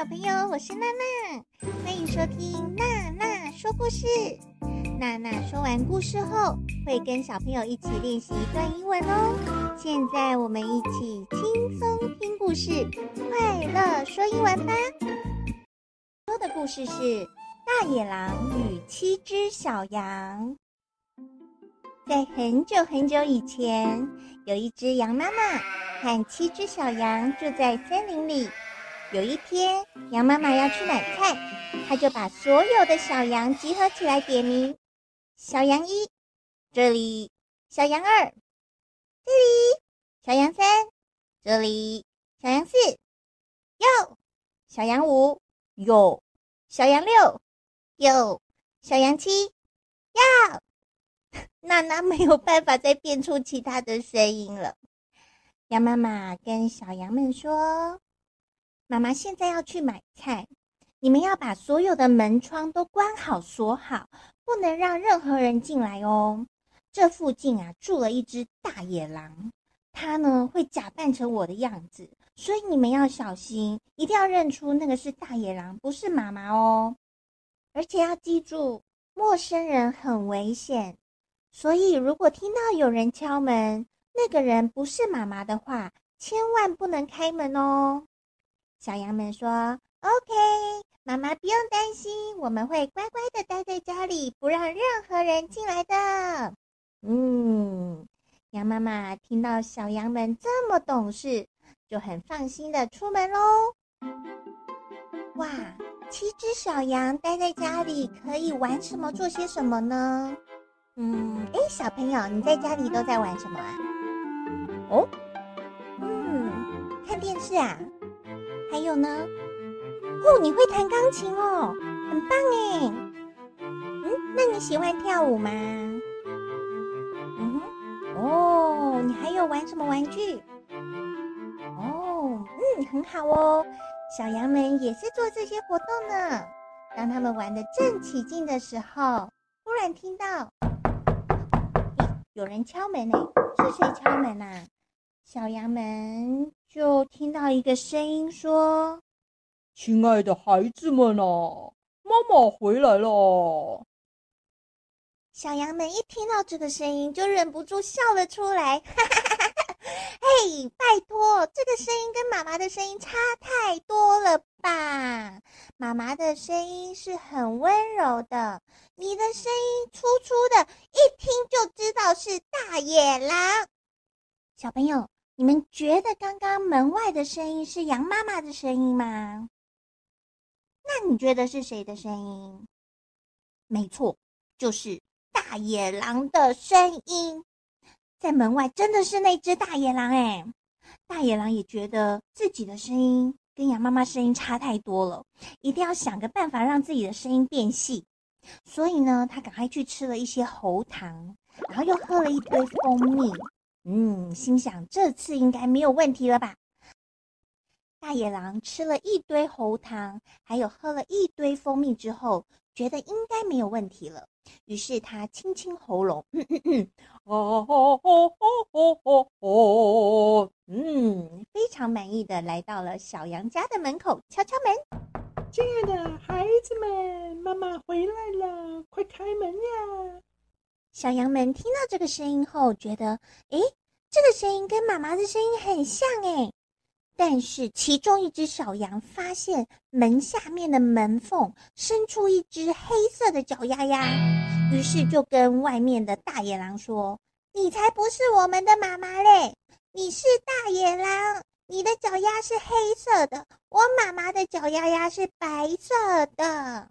小朋友，我是娜娜，欢迎收听娜娜说故事。娜娜说完故事后，会跟小朋友一起练习一段英文哦。现在我们一起轻松听故事，快乐说英文吧。说的故事是《大野狼与七只小羊》。在很久很久以前，有一只羊妈妈和七只小羊住在森林里。有一天，羊妈妈要去买菜，她就把所有的小羊集合起来点名。小羊一，这里；小羊二，这里；小羊三，这里；小羊四，哟；小羊五，哟；小羊六，哟；小羊七，哟。娜娜没有办法再变出其他的声音了。羊妈妈跟小羊们说：“妈妈现在要去买菜，你们要把所有的门窗都关好锁好。”不能让任何人进来哦。这附近啊，住了一只大野狼，它呢会假扮成我的样子，所以你们要小心，一定要认出那个是大野狼，不是妈妈哦。而且要记住，陌生人很危险，所以如果听到有人敲门，那个人不是妈妈的话，千万不能开门哦。小羊们说：“OK。”妈妈不用担心，我们会乖乖的待在家里，不让任何人进来的。嗯，羊妈妈听到小羊们这么懂事，就很放心的出门喽。哇，七只小羊待在家里可以玩什么？做些什么呢？嗯，哎，小朋友，你在家里都在玩什么啊？哦，嗯，看电视啊。还有呢？哦，你会弹钢琴哦，很棒哎。嗯，那你喜欢跳舞吗？嗯哼，哦，你还有玩什么玩具？哦，嗯，很好哦。小羊们也是做这些活动呢。当他们玩得正起劲的时候，突然听到，有人敲门呢。是谁敲门啊？小羊们就听到一个声音说。亲爱的孩子们啊，妈妈回来了！小羊们一听到这个声音，就忍不住笑了出来。哈哈哈哈，嘿，拜托，这个声音跟妈妈的声音差太多了吧？妈妈的声音是很温柔的，你的声音粗粗的，一听就知道是大野狼。小朋友，你们觉得刚刚门外的声音是羊妈妈的声音吗？那你觉得是谁的声音？没错，就是大野狼的声音。在门外真的是那只大野狼哎！大野狼也觉得自己的声音跟羊妈妈声音差太多了，一定要想个办法让自己的声音变细。所以呢，他赶快去吃了一些喉糖，然后又喝了一堆蜂蜜。嗯，心想这次应该没有问题了吧？大野狼吃了一堆喉糖，还有喝了一堆蜂蜜之后，觉得应该没有问题了。于是他清清喉咙，嗯嗯嗯，哦哦哦哦哦哦，嗯，非常满意的来到了小羊家的门口，敲敲门。亲爱的孩子们，妈妈回来了，快开门呀！小羊们听到这个声音后，觉得，诶，这个声音跟妈妈的声音很像，诶。但是其中一只小羊发现门下面的门缝伸出一只黑色的脚丫丫，于是就跟外面的大野狼说：“你才不是我们的妈妈嘞！你是大野狼，你的脚丫是黑色的，我妈妈的脚丫丫是白色的。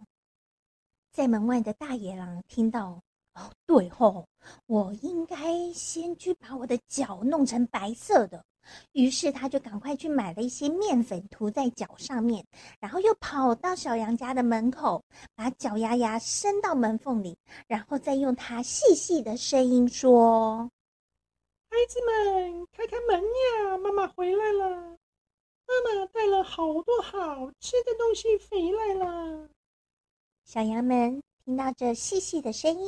在门外的大野狼听到，哦，对吼，我应该先去把我的脚弄成白色的。于是他就赶快去买了一些面粉涂在脚上面，然后又跑到小羊家的门口，把脚丫丫伸到门缝里，然后再用他细细的声音说：“孩子们，开开门呀，妈妈回来了，妈妈带了好多好吃的东西回来了。”小羊们听到这细细的声音，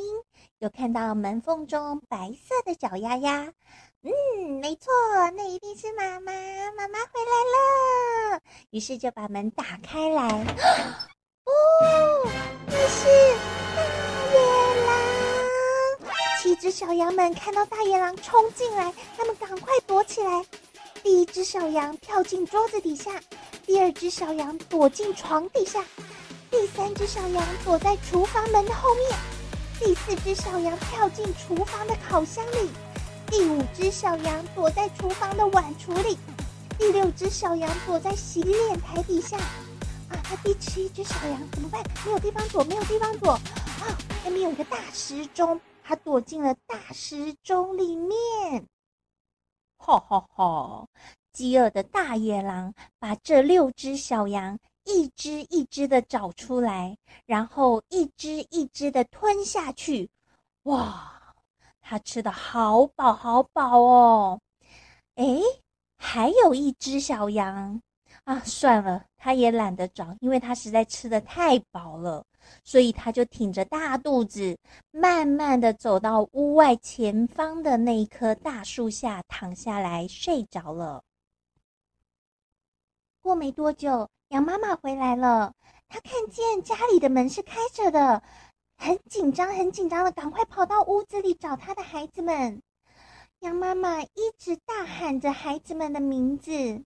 又看到门缝中白色的脚丫丫。嗯，没错，那一定是妈妈，妈妈回来了。于是就把门打开来，哦，那是大野狼！七只小羊们看到大野狼冲进来，他们赶快躲起来。第一只小羊跳进桌子底下，第二只小羊躲进床底下，第三只小羊躲在厨房门的后面，第四只小羊跳进厨房的烤箱里。第五只小羊躲在厨房的碗橱里，第六只小羊躲在洗脸台底下，啊，那第七只小羊怎么办？没有地方躲，没有地方躲，啊，那边有一个大时钟，它躲进了大时钟里面。哈哈哈！饥饿的大野狼把这六只小羊一只一只的找出来，然后一只一只的吞下去。哇！他吃的好饱好饱哦，诶，还有一只小羊啊，算了，他也懒得找，因为他实在吃的太饱了，所以他就挺着大肚子，慢慢的走到屋外前方的那一棵大树下，躺下来睡着了。过没多久，羊妈妈回来了，她看见家里的门是开着的。很紧张，很紧张的，赶快跑到屋子里找她的孩子们。羊妈妈一直大喊着孩子们的名字，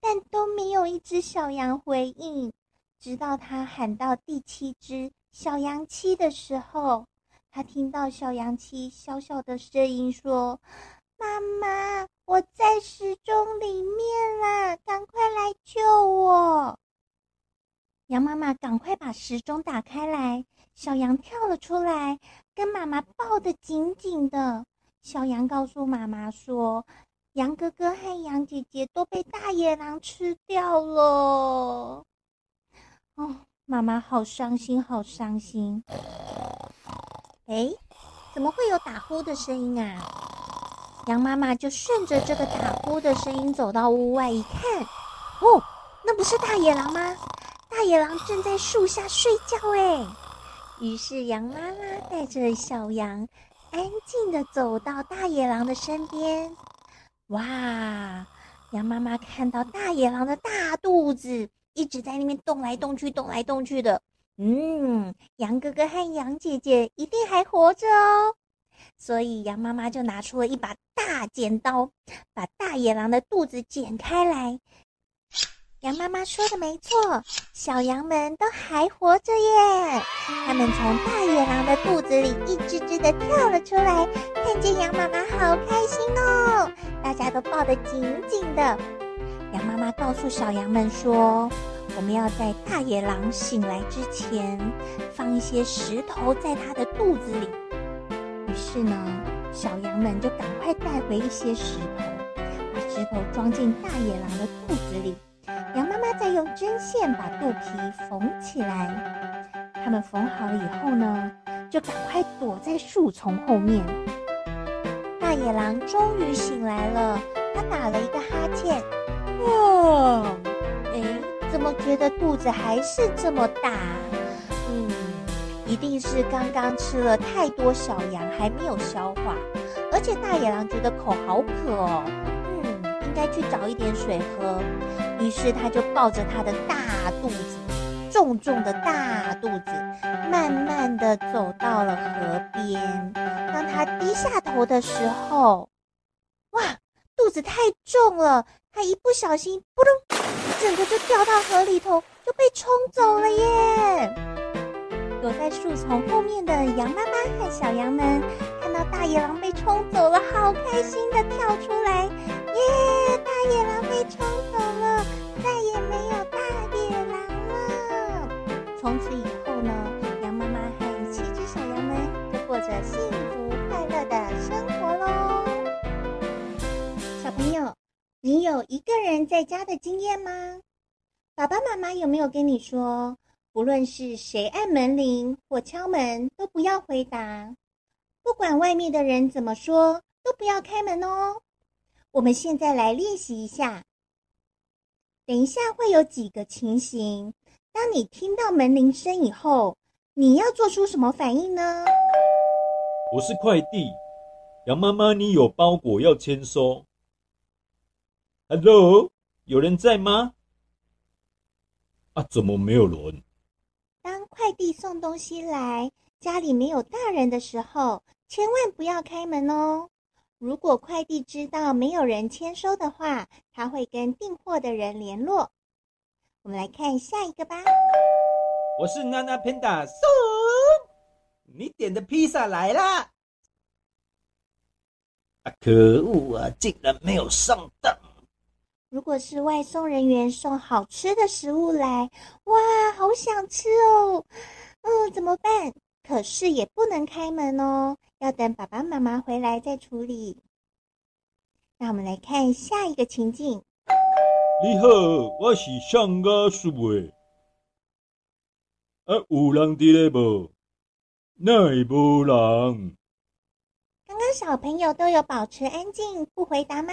但都没有一只小羊回应。直到她喊到第七只小羊七的时候，她听到小羊七小小的声音说：“妈妈，我在时钟里面啦，赶快来救我！”羊妈妈赶快把时钟打开来。小羊跳了出来，跟妈妈抱得紧紧的。小羊告诉妈妈说：“羊哥哥和羊姐姐都被大野狼吃掉了。”哦，妈妈好伤心，好伤心。哎，怎么会有打呼的声音啊？羊妈妈就顺着这个打呼的声音走到屋外一看，哦，那不是大野狼吗？大野狼正在树下睡觉哎。于是，羊妈妈带着小羊，安静地走到大野狼的身边。哇！羊妈妈看到大野狼的大肚子一直在那边动来动去，动来动去的。嗯，羊哥哥和羊姐姐一定还活着哦。所以，羊妈妈就拿出了一把大剪刀，把大野狼的肚子剪开来。羊妈妈说的没错，小羊们都还活着耶！他们从大野狼的肚子里一只只的跳了出来，看见羊妈妈好开心哦，大家都抱得紧紧的。羊妈妈告诉小羊们说：“我们要在大野狼醒来之前，放一些石头在它的肚子里。”于是呢，小羊们就赶快带回一些石头，把石头装进大野狼的肚子里。羊妈妈再用针线把肚皮缝起来。他们缝好了以后呢，就赶快躲在树丛后面。大野狼终于醒来了，他打了一个哈欠。哇，哎，怎么觉得肚子还是这么大？嗯，一定是刚刚吃了太多小羊，还没有消化。而且大野狼觉得口好渴哦，应该去找一点水喝。于是他就抱着他的大肚子，重重的大肚子，慢慢的走到了河边。当他低下头的时候，哇，肚子太重了，他一不小心，扑通，整个就掉到河里头，就被冲走了耶！躲在树丛后面的羊妈妈和小羊们，看到大野狼被冲走了，好开心的跳出来，耶，大野狼被冲走了，再也没有大野狼了。从此以后呢，羊妈妈和七只小羊们就过着幸福快乐的生活喽。小朋友，你有一个人在家的经验吗？爸爸妈妈有没有跟你说，不论是谁按门铃或敲门，都不要回答；不管外面的人怎么说，都不要开门哦。我们现在来练习一下。等一下会有几个情形，当你听到门铃声以后，你要做出什么反应呢？我是快递，杨妈妈，你有包裹要签收。Hello，有人在吗？啊，怎么没有人？当快递送东西来，家里没有大人的时候，千万不要开门哦。如果快递知道没有人签收的话，他会跟订货的人联络。我们来看下一个吧。我是娜娜 Panda，送你点的披萨来啦！啊，可恶啊，竟然没有上当！如果是外送人员送好吃的食物来，哇，好想吃哦！嗯，怎么办？可是也不能开门哦，要等爸爸妈妈回来再处理。那我们来看下一个情境。你好，我是上家属的。啊，有人在咧无？哪会无人？刚刚小朋友都有保持安静，不回答吗？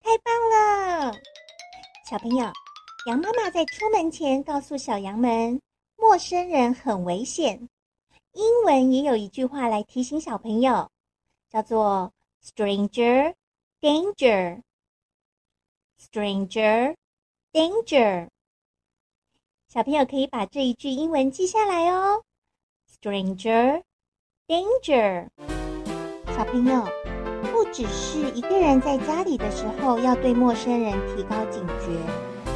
太棒了，小朋友。羊妈妈在出门前告诉小羊们。陌生人很危险。英文也有一句话来提醒小朋友，叫做 “stranger danger”。stranger danger。小朋友可以把这一句英文记下来哦。stranger danger。小朋友，不只是一个人在家里的时候要对陌生人提高警觉。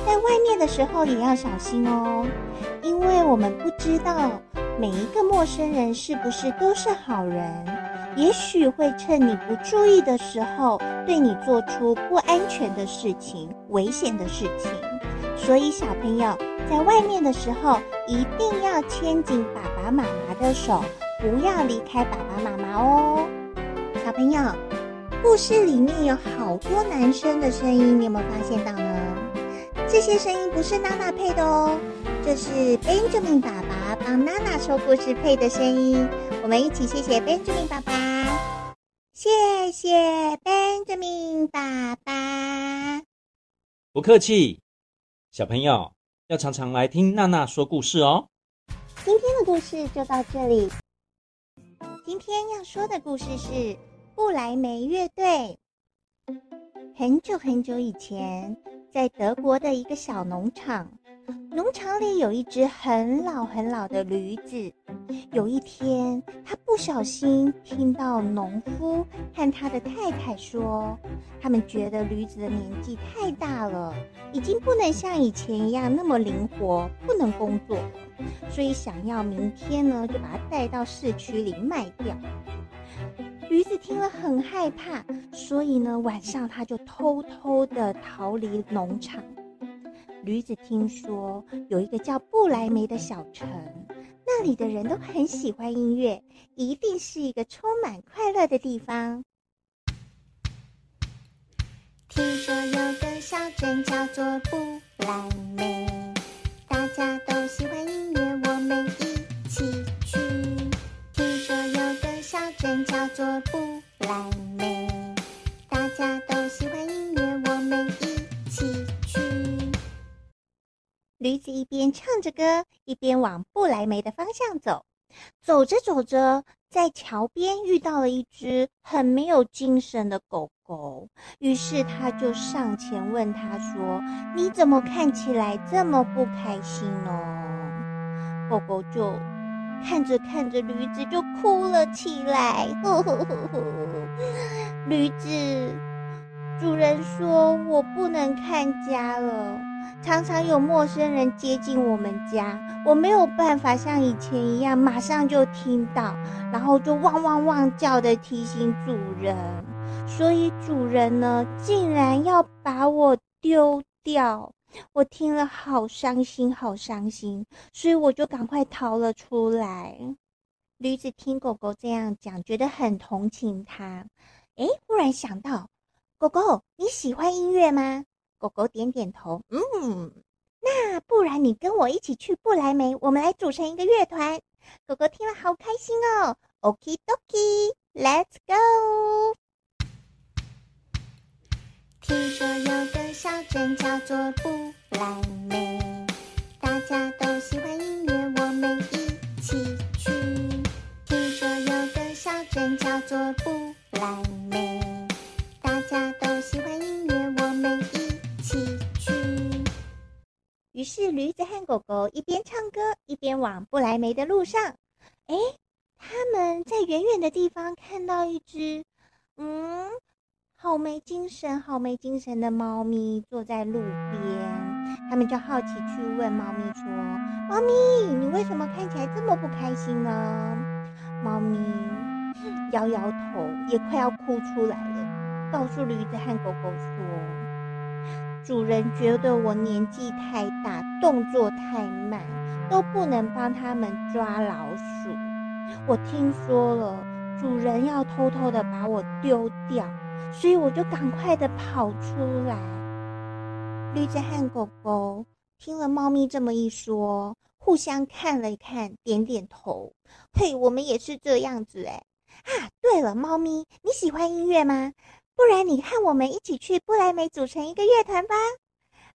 在外面的时候也要小心哦，因为我们不知道每一个陌生人是不是都是好人，也许会趁你不注意的时候对你做出不安全的事情、危险的事情。所以小朋友在外面的时候一定要牵紧爸爸妈妈的手，不要离开爸爸妈妈哦。小朋友，故事里面有好多男生的声音，你有没有发现到呢？这些声音不是娜娜配的哦，这是 Benjamin 爸爸帮娜娜说故事配的声音。我们一起谢谢 Benjamin 爸爸，谢谢 Benjamin 爸爸。不客气，小朋友要常常来听娜娜说故事哦。今天的故事就到这里。今天要说的故事是布莱梅乐队。很久很久以前。在德国的一个小农场，农场里有一只很老很老的驴子。有一天，他不小心听到农夫和他的太太说，他们觉得驴子的年纪太大了，已经不能像以前一样那么灵活，不能工作，所以想要明天呢就把它带到市区里卖掉。驴子听了很害怕，所以呢，晚上他就偷偷的逃离农场。驴子听说有一个叫布莱梅的小城，那里的人都很喜欢音乐，一定是一个充满快乐的地方。听说有个小镇叫做布莱梅，大家都喜欢音乐，我们一起去。听说有个小镇叫做布莱梅，大家都喜欢音，驴子一边唱着歌，一边往布莱梅的方向走。走着走着，在桥边遇到了一只很没有精神的狗狗，于是他就上前问他说：“你怎么看起来这么不开心呢？”狗狗就。看着看着，驴子就哭了起来。呵呵呵呵，驴子，主人说我不能看家了，常常有陌生人接近我们家，我没有办法像以前一样马上就听到，然后就汪汪汪叫的提醒主人，所以主人呢，竟然要把我丢掉。我听了好伤心，好伤心，所以我就赶快逃了出来。驴子听狗狗这样讲，觉得很同情它。诶，忽然想到，狗狗你喜欢音乐吗？狗狗点点头，嗯，那不然你跟我一起去不来梅，我们来组成一个乐团。狗狗听了好开心哦。Okie dokie，Let's go。听说有个小镇叫做不来梅，大家都喜欢音乐，我们一起去。听说有个小镇叫做不来梅，大家都喜欢音乐，于是驴子和狗狗一边唱歌，一边往不来梅的路上。哎，他们在远远的地方看到一只，嗯。好没精神，好没精神的猫咪坐在路边，他们就好奇去问猫咪说：“猫咪，你为什么看起来这么不开心呢？”猫咪摇摇头，也快要哭出来了，告诉驴子和狗狗说：“主人觉得我年纪太大，动作太慢，都不能帮他们抓老鼠。我听说了，主人要偷偷的把我丢掉。”所以我就赶快的跑出来。绿子和狗狗听了猫咪这么一说，互相看了一看，点点头。嘿，我们也是这样子哎。啊，对了，猫咪，你喜欢音乐吗？不然你和我们一起去不莱梅组成一个乐团吧。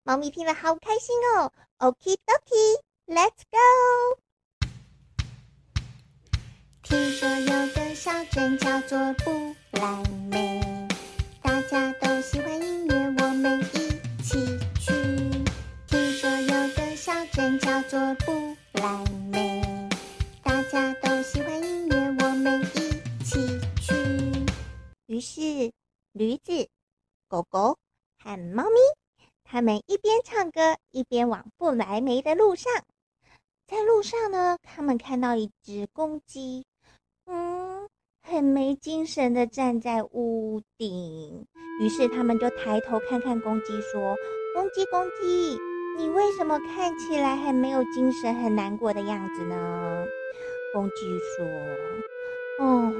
猫咪听了好开心哦。Okie dokie，Let's go。听说有个小镇叫做布莱梅。大家都喜欢音乐，我们一起去。听说有个小镇叫做布莱梅，大家都喜欢音乐，我们一起去。于是，驴子、狗狗和猫咪，他们一边唱歌，一边往不来梅的路上。在路上呢，他们看到一只公鸡。嗯很没精神的站在屋顶，于是他们就抬头看看公鸡，说：“公鸡，公鸡，你为什么看起来很没有精神、很难过的样子呢？”公鸡说：“哦，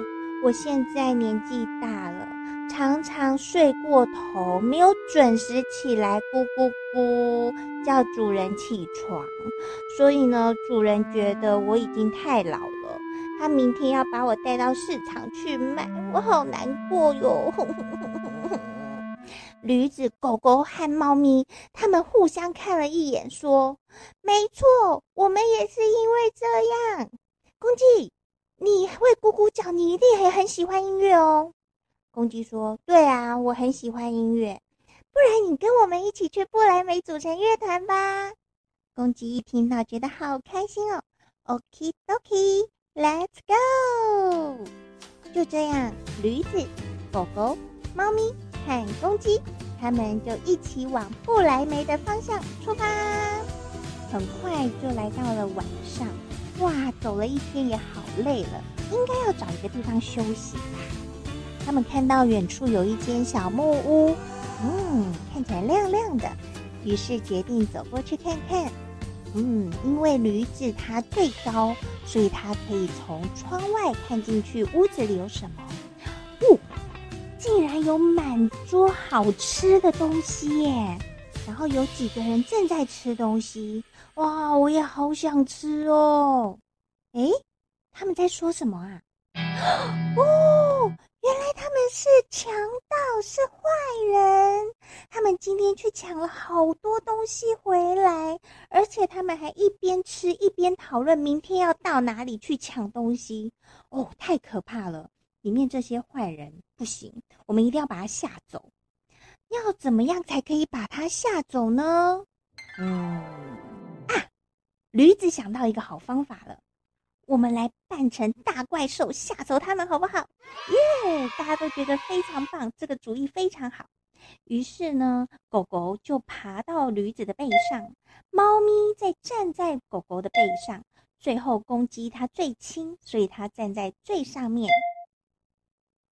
我现在年纪大了，常常睡过头，没有准时起来，咕咕咕叫主人起床，所以呢，主人觉得我已经太老了。”他明天要把我带到市场去卖，我好难过哟。驴子、狗狗和猫咪，他们互相看了一眼，说：“没错，我们也是因为这样。”公鸡，你会咕咕叫，你一定也很喜欢音乐哦。公鸡说：“对啊，我很喜欢音乐。不然你跟我们一起去不来梅组成乐团吧。”公鸡一听到，觉得好开心哦。Okie dokie。Let's go！就这样，驴子、狗狗、猫咪和公鸡，他们就一起往不来梅的方向出发。很快就来到了晚上，哇，走了一天也好累了，应该要找一个地方休息吧。他们看到远处有一间小木屋，嗯，看起来亮亮的，于是决定走过去看看。嗯，因为驴子它最高，所以它可以从窗外看进去屋子里有什么。哦，竟然有满桌好吃的东西耶！然后有几个人正在吃东西，哇，我也好想吃哦。诶，他们在说什么啊？哦。原来他们是强盗，是坏人。他们今天去抢了好多东西回来，而且他们还一边吃一边讨论明天要到哪里去抢东西。哦，太可怕了！里面这些坏人不行，我们一定要把他吓走。要怎么样才可以把他吓走呢？嗯，啊，驴子想到一个好方法了。我们来扮成大怪兽吓走他们，好不好？耶！大家都觉得非常棒，这个主意非常好。于是呢，狗狗就爬到驴子的背上，猫咪再站在狗狗的背上，最后公鸡它最轻，所以它站在最上面。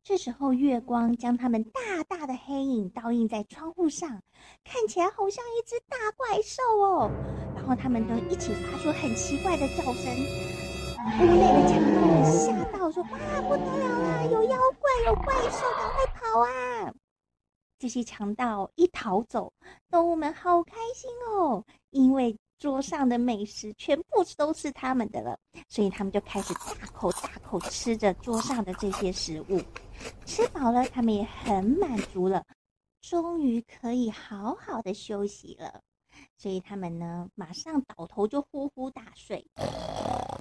这时候，月光将它们大大的黑影倒映在窗户上，看起来好像一只大怪兽哦。然后他们都一起发出很奇怪的叫声。屋内的强盗们吓到，说：“哇，不得了啦！有妖怪，有怪兽，赶快跑啊！”这些强盗一逃走，动物们好开心哦，因为桌上的美食全部都是他们的了，所以他们就开始大口大口吃着桌上的这些食物。吃饱了，他们也很满足了，终于可以好好的休息了。所以他们呢，马上倒头就呼呼大睡。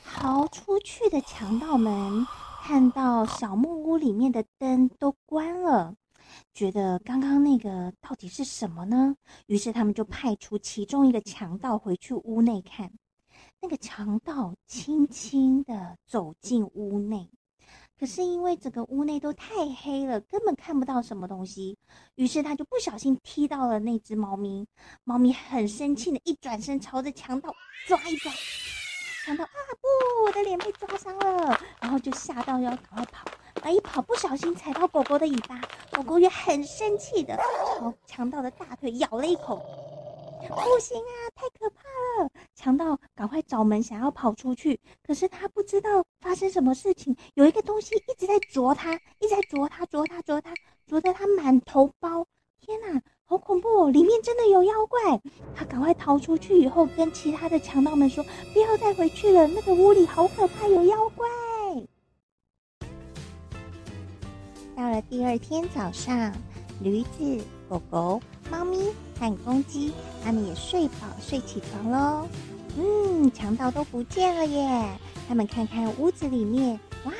逃出去的强盗们看到小木屋里面的灯都关了，觉得刚刚那个到底是什么呢？于是他们就派出其中一个强盗回去屋内看。那个强盗轻轻地走进屋内。可是因为整个屋内都太黑了，根本看不到什么东西，于是他就不小心踢到了那只猫咪。猫咪很生气的一转身，朝着强盗抓一抓。强盗啊不，我的脸被抓伤了，然后就吓到要赶快跑。啊一跑不小心踩到狗狗的尾巴，狗狗也很生气的朝强盗的大腿咬了一口。不行啊，太可怕了！强盗赶快找门，想要跑出去，可是他不知道发生什么事情，有一个东西一直在啄他，一直在啄他，啄他，啄他，啄得他满头包。天哪，好恐怖哦！里面真的有妖怪！他赶快逃出去以后，跟其他的强盗们说：“不要再回去了，那个屋里好可怕，有妖怪。”到了第二天早上，驴子、狗狗、猫咪和公鸡，他们也睡饱睡起床喽。嗯，强盗都不见了耶！他们看看屋子里面，哇，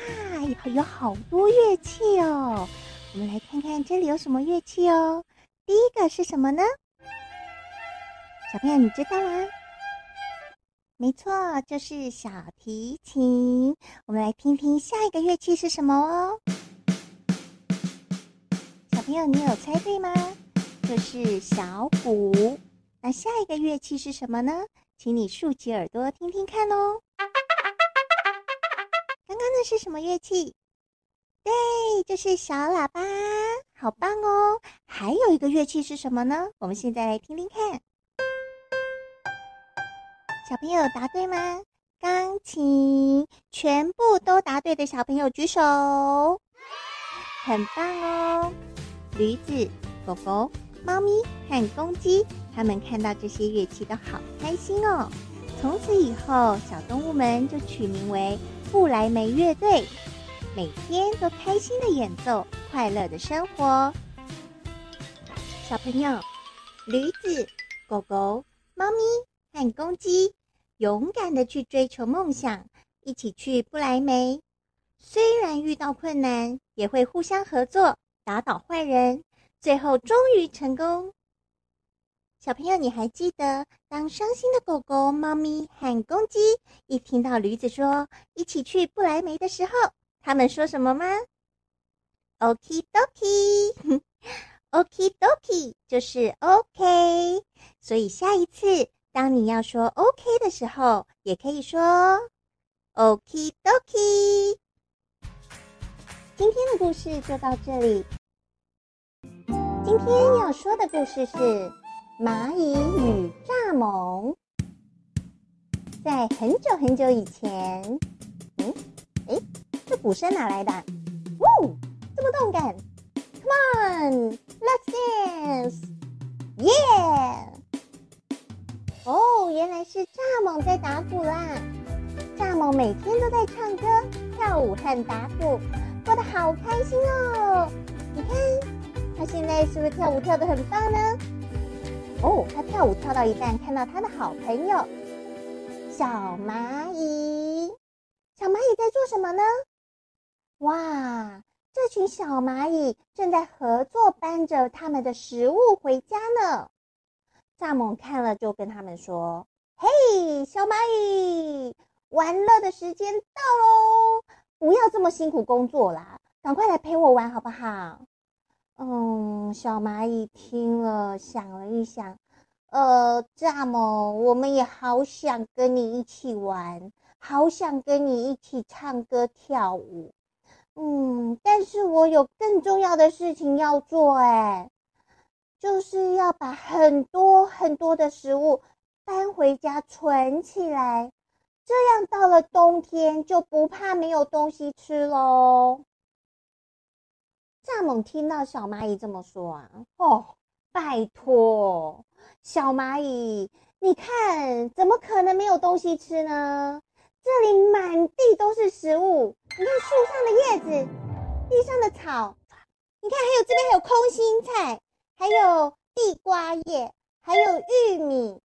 有好多乐器哦。我们来看看这里有什么乐器哦。第一个是什么呢？小朋友，你知道吗？没错，就是小提琴。我们来听听下一个乐器是什么哦。朋友，你有猜对吗？就是小鼓。那下一个乐器是什么呢？请你竖起耳朵听听看哦。刚刚那是什么乐器？对，就是小喇叭，好棒哦！还有一个乐器是什么呢？我们现在来听听看。小朋友答对吗？钢琴，全部都答对的小朋友举手，很棒哦！驴子、狗狗、猫咪和公鸡，他们看到这些乐器都好开心哦。从此以后，小动物们就取名为不来梅乐队。每天都开心的演奏，快乐的生活。小朋友，驴子、狗狗、猫咪和公鸡，勇敢的去追求梦想，一起去不来梅。虽然遇到困难，也会互相合作，打倒坏人，最后终于成功。小朋友，你还记得当伤心的狗狗、猫咪和公鸡一听到驴子说一起去不来梅的时候，他们说什么吗？Okie dokie，Okie dokie 就是 OK。所以下一次当你要说 OK 的时候，也可以说 Okie dokie。今天的故事就到这里。今天要说的故事是蚂蚁与蚱蜢。在很久很久以前，嗯，诶。这鼓声哪来的？呜，这么动感！Come on，let's dance！Yeah！哦，原来是蚱蜢在打鼓啦！蚱蜢每天都在唱歌、跳舞和打鼓，过得好开心哦！你看，他现在是不是跳舞跳得很棒呢？哦，他跳舞跳到一半，看到他的好朋友小蚂蚁。小蚂蚁在做什么呢？哇，这群小蚂蚁正在合作搬着他们的食物回家呢。蚱蜢看了就跟他们说：“嘿，小蚂蚁，玩乐的时间到喽！不要这么辛苦工作啦，赶快来陪我玩好不好？”嗯，小蚂蚁听了想了一想，呃，蚱蜢，我们也好想跟你一起玩，好想跟你一起唱歌跳舞。嗯，但是我有更重要的事情要做，哎，就是要把很多很多的食物搬回家存起来，这样到了冬天就不怕没有东西吃喽。蚱蜢听到小蚂蚁这么说啊，哦，拜托，小蚂蚁，你看，怎么可能没有东西吃呢？这里满地都是食物，你看树上的叶子，地上的草，你看还有这边还有空心菜，还有地瓜叶，还有玉米，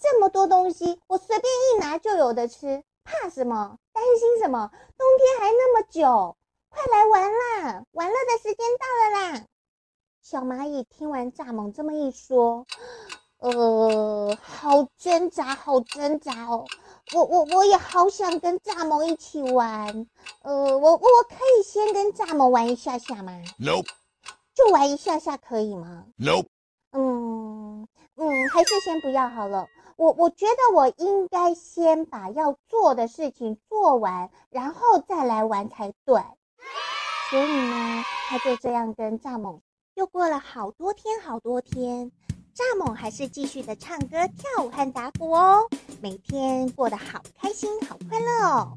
这么多东西，我随便一拿就有的吃，怕什么？担心什么？冬天还那么久。快来玩啦！玩乐的时间到了啦！小蚂蚁听完蚱蜢这么一说，呃，好挣扎，好挣扎哦！我我我也好想跟蚱蜢一起玩，呃，我我可以先跟蚱蜢玩一下下吗？Nope。就玩一下下可以吗？Nope。嗯嗯，还是先不要好了。我我觉得我应该先把要做的事情做完，然后再来玩才对。所以呢，他就这样跟蚱蜢。又过了好多天，好多天，蚱蜢还是继续的唱歌、跳舞和打鼓哦，每天过得好开心、好快乐哦。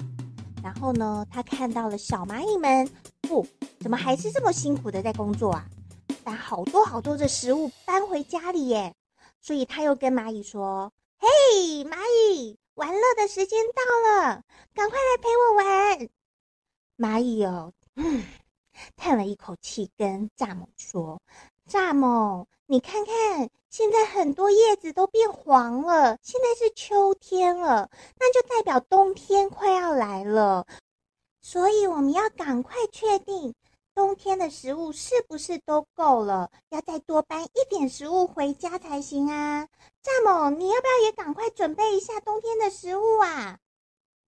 然后呢，他看到了小蚂蚁们，不，怎么还是这么辛苦的在工作啊？把好多好多的食物搬回家里耶。所以他又跟蚂蚁说：“嘿，蚂蚁，玩乐的时间到了，赶快来陪我玩。”蚂蚁哦，嗯。叹了一口气，跟蚱蜢说：“蚱蜢，你看看，现在很多叶子都变黄了。现在是秋天了，那就代表冬天快要来了。所以我们要赶快确定冬天的食物是不是都够了，要再多搬一点食物回家才行啊！蚱蜢，你要不要也赶快准备一下冬天的食物啊？”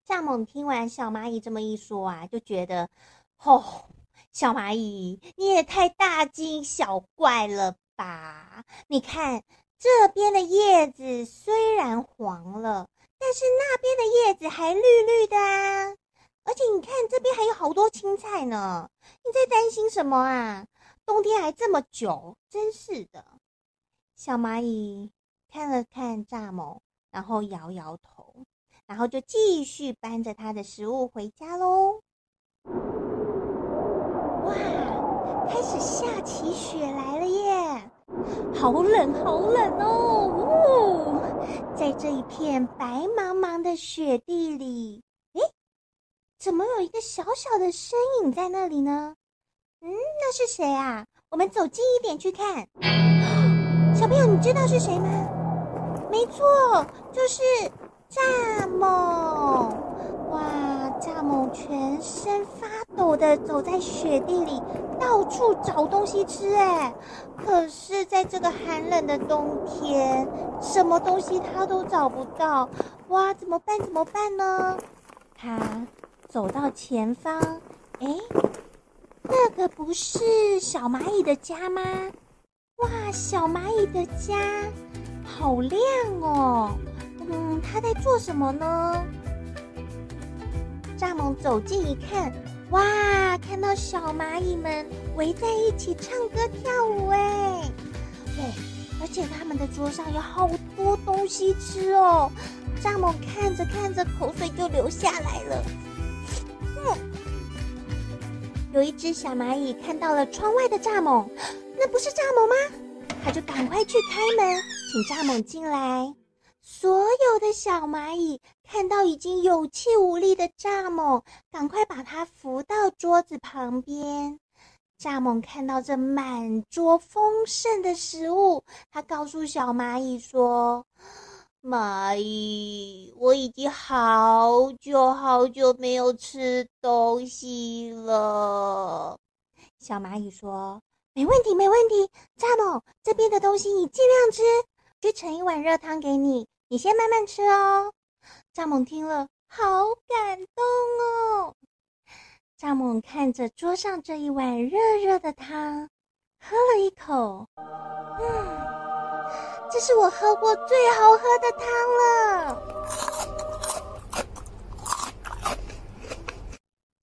蚱蜢听完小蚂蚁这么一说啊，就觉得，哦。小蚂蚁，你也太大惊小怪了吧？你看这边的叶子虽然黄了，但是那边的叶子还绿绿的啊！而且你看这边还有好多青菜呢。你在担心什么啊？冬天还这么久，真是的。小蚂蚁看了看蚱蜢，然后摇摇头，然后就继续搬着它的食物回家喽。哇，开始下起雪来了耶！好冷，好冷哦！呜，在这一片白茫茫的雪地里，怎么有一个小小的身影在那里呢？嗯，那是谁啊？我们走近一点去看。小朋友，你知道是谁吗？没错，就是蚱蜢。哇！蚱蜢全身发抖的走在雪地里，到处找东西吃。哎，可是，在这个寒冷的冬天，什么东西它都找不到。哇，怎么办？怎么办呢？它走到前方，哎，那个不是小蚂蚁的家吗？哇，小蚂蚁的家好亮哦。嗯，它在做什么呢？蚱蜢走近一看，哇，看到小蚂蚁们围在一起唱歌跳舞，哎，对，而且他们的桌上有好多东西吃哦。蚱蜢看着看着，口水就流下来了。有一只小蚂蚁看到了窗外的蚱蜢，那不是蚱蜢吗？它就赶快去开门，请蚱蜢进来。所有的小蚂蚁看到已经有气无力的蚱蜢，赶快把它扶到桌子旁边。蚱蜢看到这满桌丰盛的食物，它告诉小蚂蚁说：“蚂蚁，我已经好久好久没有吃东西了。”小蚂蚁说：“没问题，没问题，蚱蜢，这边的东西你尽量吃，去盛一碗热汤给你。”你先慢慢吃哦。蚱蜢听了，好感动哦。蚱蜢看着桌上这一碗热热的汤，喝了一口，嗯，这是我喝过最好喝的汤了。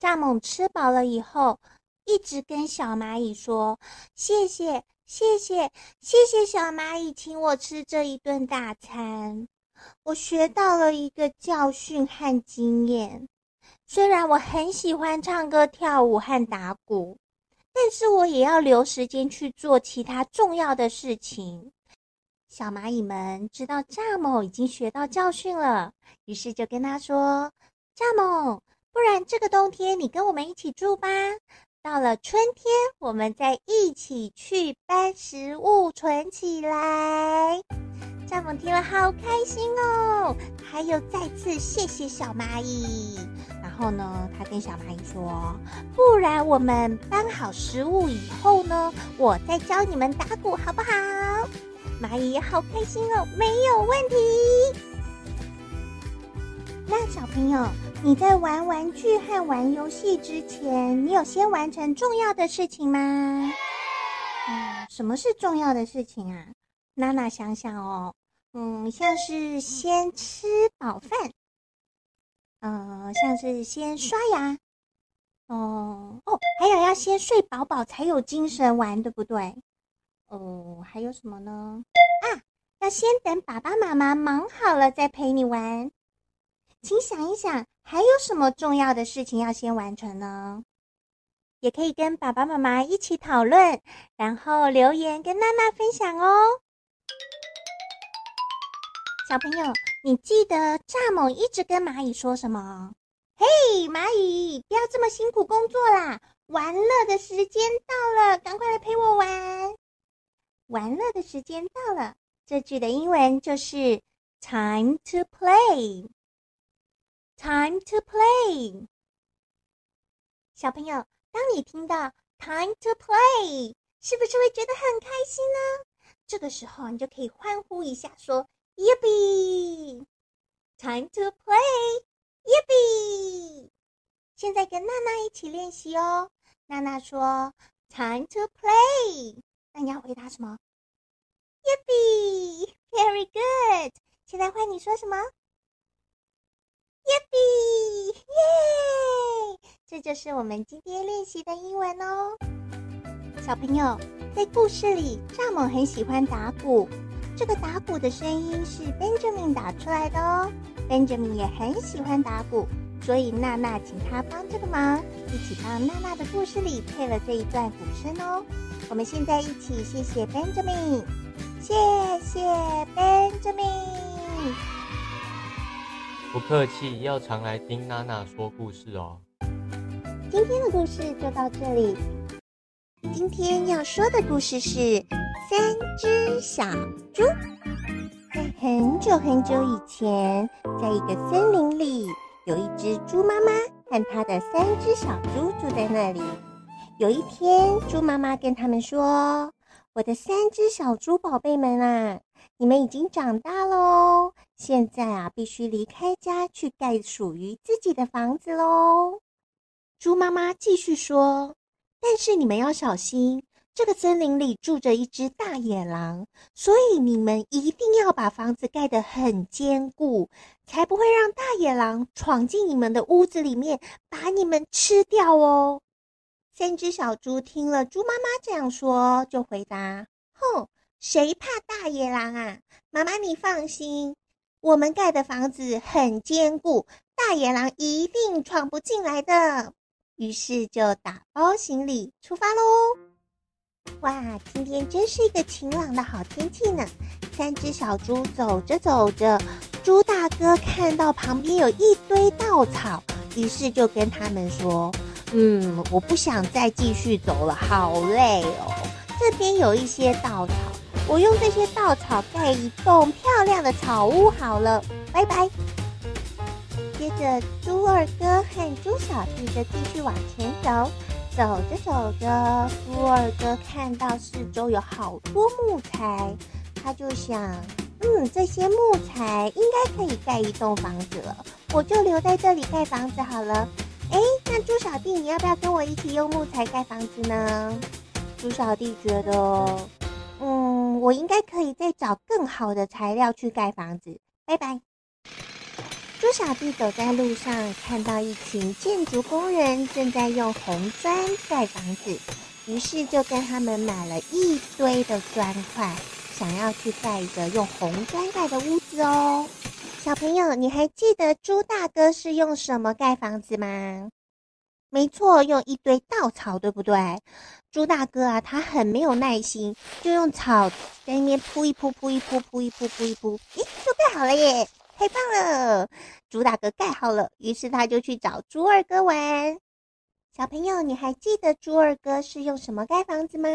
蚱蜢吃饱了以后，一直跟小蚂蚁说：“谢谢，谢谢，谢谢小蚂蚁请我吃这一顿大餐。我学到了一个教训和经验。虽然我很喜欢唱歌、跳舞和打鼓，但是我也要留时间去做其他重要的事情。”小蚂蚁们知道蚱蜢已经学到教训了，于是就跟他说：“蚱蜢，不然这个冬天你跟我们一起住吧。到了春天，我们再一起去搬食物存起来。”蚱蜢听了好开心哦，还有再次谢谢小蚂蚁。然后呢，他跟小蚂蚁说：“不然我们搬好食物以后呢，我再教你们打鼓，好不好？”蚂蚁好开心哦，没有问题。那小朋友，你在玩玩具和玩游戏之前，你有先完成重要的事情吗？嗯，什么是重要的事情啊？娜娜想想哦，嗯，像是先吃饱饭，嗯，像是先刷牙，哦哦，还有要先睡饱饱才有精神玩，对不对？哦，还有什么呢？啊，要先等爸爸妈妈忙好了再陪你玩。请想一想，还有什么重要的事情要先完成呢？也可以跟爸爸妈妈一起讨论，然后留言跟娜娜分享哦。小朋友，你记得蚱蜢一直跟蚂蚁说什么？嘿，蚂蚁，不要这么辛苦工作啦，玩乐的时间到了，赶快来陪我玩。玩乐的时间到了，这句的英文就是 time to play。time to play。小朋友，当你听到 time to play，是不是会觉得很开心呢？这个时候你就可以欢呼一下，说 y i p p e Time to play，Yippee！现在跟娜娜一起练习哦。娜娜说 time to play。那你要回答什么？Yippee！Very good！现在换你说什么？Yippee！耶！这就是我们今天练习的英文哦。小朋友，在故事里，蚱蜢很喜欢打鼓。这个打鼓的声音是 Benjamin 打出来的哦。Benjamin 也很喜欢打鼓。所以娜娜请他帮这个忙，一起帮娜娜的故事里配了这一段鼓声哦。我们现在一起谢谢 Benjamin，谢谢 Benjamin。不客气，要常来听娜娜说故事哦。今天的故事就到这里。今天要说的故事是三只小猪。在很久很久以前，在一个森林里。有一只猪妈妈和她的三只小猪住在那里。有一天，猪妈妈跟他们说：“我的三只小猪宝贝们啊，你们已经长大喽，现在啊，必须离开家去盖属于自己的房子喽。”猪妈妈继续说：“但是你们要小心。”这个森林里住着一只大野狼，所以你们一定要把房子盖得很坚固，才不会让大野狼闯进你们的屋子里面，把你们吃掉哦。三只小猪听了猪妈妈这样说，就回答：“哼，谁怕大野狼啊？妈妈你放心，我们盖的房子很坚固，大野狼一定闯不进来的。”于是就打包行李出发喽。哇，今天真是一个晴朗的好天气呢！三只小猪走着走着，猪大哥看到旁边有一堆稻草，于是就跟他们说：“嗯，我不想再继续走了，好累哦。这边有一些稻草，我用这些稻草盖一栋漂亮的草屋好了，拜拜。”接着，猪二哥和猪小弟就继续往前走。走着走着，猪二哥看到四周有好多木材，他就想，嗯，这些木材应该可以盖一栋房子了，我就留在这里盖房子好了。哎，那猪小弟，你要不要跟我一起用木材盖房子呢？猪小弟觉得，嗯，我应该可以再找更好的材料去盖房子。拜拜。猪猪小弟走在路上，看到一群建筑工人正在用红砖盖房子，于是就跟他们买了一堆的砖块，想要去盖一个用红砖盖的屋子哦。小朋友，你还记得猪大哥是用什么盖房子吗？没错，用一堆稻草，对不对？猪大哥啊，他很没有耐心，就用草在那边铺一铺，铺一铺，铺一铺，铺一铺，咦，就盖好了耶！太棒了，猪大哥盖好了，于是他就去找猪二哥玩。小朋友，你还记得猪二哥是用什么盖房子吗？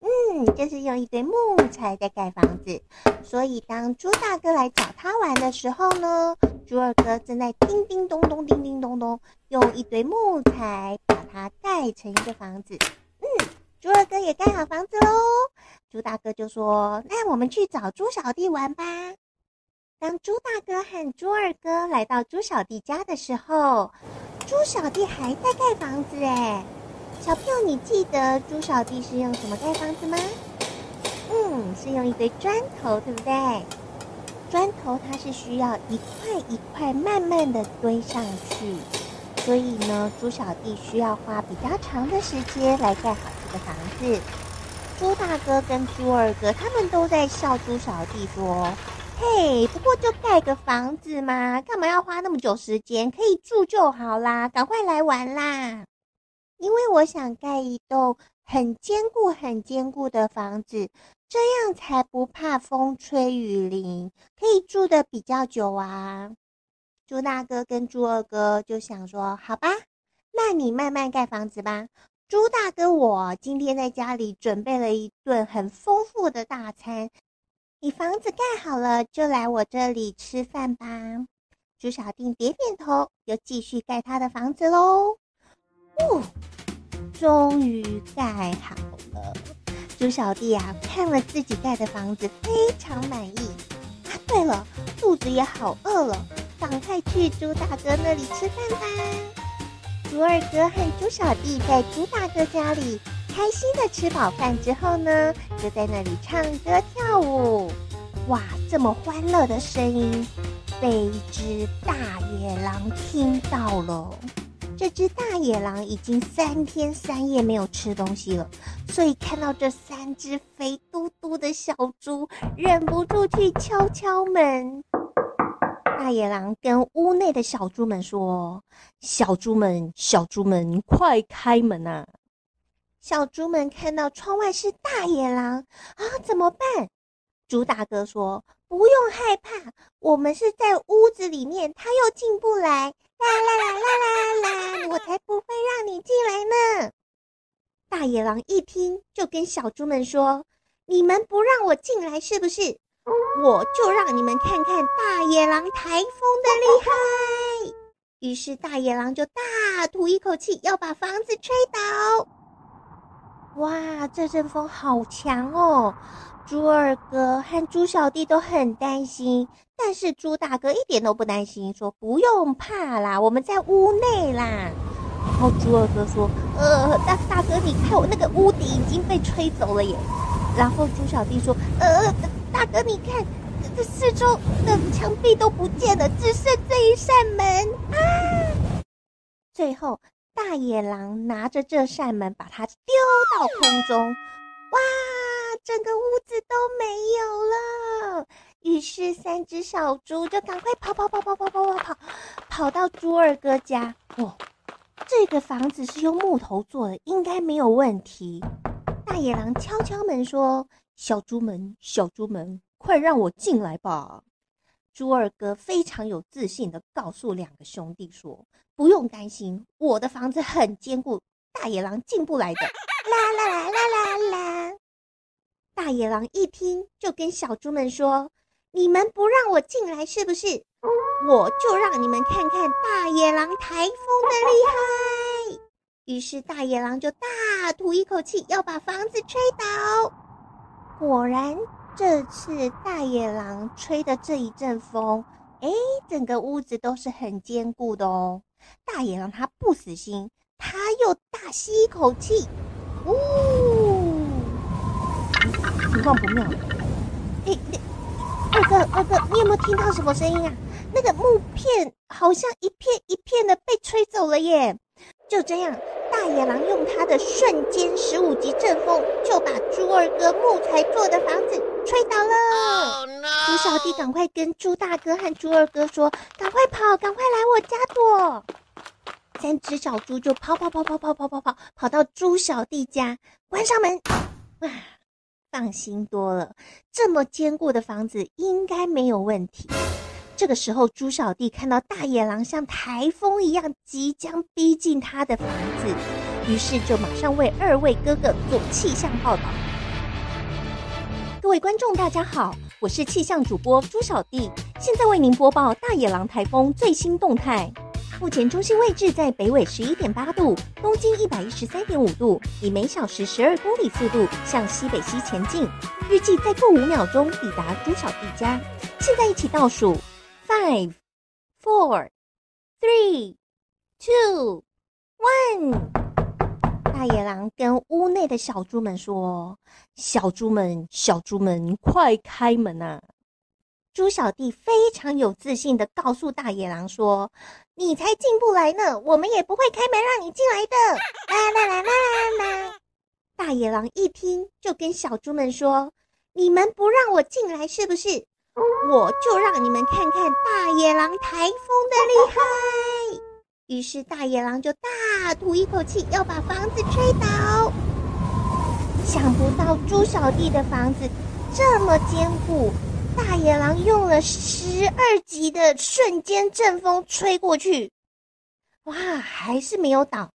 嗯，就是用一堆木材在盖房子。所以当猪大哥来找他玩的时候呢，猪二哥正在叮叮咚咚、叮叮咚咚，用一堆木材把它盖成一个房子。嗯，猪二哥也盖好房子喽。猪大哥就说：“那我们去找猪小弟玩吧。”当猪大哥和猪二哥来到猪小弟家的时候，猪小弟还在盖房子哎。小朋友，你记得猪小弟是用什么盖房子吗？嗯，是用一堆砖头，对不对？砖头它是需要一块一块慢慢的堆上去，所以呢，猪小弟需要花比较长的时间来盖好这个房子。猪大哥跟猪二哥他们都在笑猪小弟说：“嘿，不过就盖个房子嘛，干嘛要花那么久时间？可以住就好啦，赶快来玩啦！因为我想盖一栋很坚固、很坚固的房子。”这样才不怕风吹雨淋，可以住得比较久啊！猪大哥跟猪二哥就想说：“好吧，那你慢慢盖房子吧。”猪大哥，我今天在家里准备了一顿很丰富的大餐，你房子盖好了就来我这里吃饭吧。猪小弟点点头，又继续盖他的房子喽。哦，终于盖好了。猪小弟啊，看了自己盖的房子，非常满意。啊，对了，肚子也好饿了，赶快去猪大哥那里吃饭吧。猪二哥和猪小弟在猪大哥家里开心的吃饱饭之后呢，就在那里唱歌跳舞。哇，这么欢乐的声音，被一只大野狼听到了。这只大野狼已经三天三夜没有吃东西了，所以看到这三只肥嘟嘟的小猪，忍不住去敲敲门。大野狼跟屋内的小猪们说：“小猪们，小猪们，快开门啊！”小猪们看到窗外是大野狼啊，怎么办？猪大哥说：“不用害怕，我们是在屋子里面，他又进不来。”啦啦啦啦啦啦！我才不会让你进来呢！大野狼一听，就跟小猪们说：“你们不让我进来，是不是？我就让你们看看大野狼台风的厉害！”于是大野狼就大吐一口气，要把房子吹倒。哇，这阵风好强哦！猪二哥和猪小弟都很担心，但是猪大哥一点都不担心，说不用怕啦，我们在屋内啦。然后猪二哥说：“呃，大大哥，你看我那个屋顶已经被吹走了耶。”然后猪小弟说：“呃，大哥，你看这四周的墙壁都不见了，只剩这一扇门啊！”最后，大野狼拿着这扇门，把它丢到空中，哇！整个屋子都没有了，于是三只小猪就赶快跑跑跑跑跑跑跑跑，跑到猪二哥家。哦，这个房子是用木头做的，应该没有问题。大野狼敲敲门说：“小猪们，小猪们，快让我进来吧！”猪二哥非常有自信地告诉两个兄弟说：“不用担心，我的房子很坚固，大野狼进不来的。”啦啦啦啦啦啦。大野狼一听，就跟小猪们说：“你们不让我进来，是不是？我就让你们看看大野狼台风的厉害。”于是大野狼就大吐一口气，要把房子吹倒。果然，这次大野狼吹的这一阵风，哎，整个屋子都是很坚固的哦。大野狼他不死心，他又大吸一口气，呜。情况不妙了，哎，二哥，二哥，你有没有听到什么声音啊？那个木片好像一片一片的被吹走了耶！就这样，大野狼用他的瞬间十五级阵风，就把猪二哥木材做的房子吹倒了。猪、oh! 小弟赶快跟猪大哥和猪二哥说：“赶快跑，赶快来我家躲！”三只小猪就跑跑跑跑跑跑跑跑，跑到猪小弟家，关上门。哇，放心多了，这么坚固的房子应该没有问题。这个时候，猪小弟看到大野狼像台风一样即将逼近他的房子，于是就马上为二位哥哥做气象报道。各位观众，大家好，我是气象主播猪小弟，现在为您播报大野狼台风最新动态。目前中心位置在北纬十一点八度，东经一百一十三点五度，以每小时十二公里速度向西北西前进，预计再过五秒钟抵达猪小弟家。现在一起倒数：five, four, three, two, one。大野狼跟屋内的小猪们说：“小猪们，小猪们，快开门啊！”猪小弟非常有自信地告诉大野狼说：“你才进不来呢，我们也不会开门让你进来的。”啦啦啦啦啦啦！大野狼一听，就跟小猪们说：“你们不让我进来是不是？我就让你们看看大野狼台风的厉害。”于是大野狼就大吐一口气，要把房子吹倒。想不到猪小弟的房子这么坚固。大野狼用了十二级的瞬间阵风吹过去，哇，还是没有倒。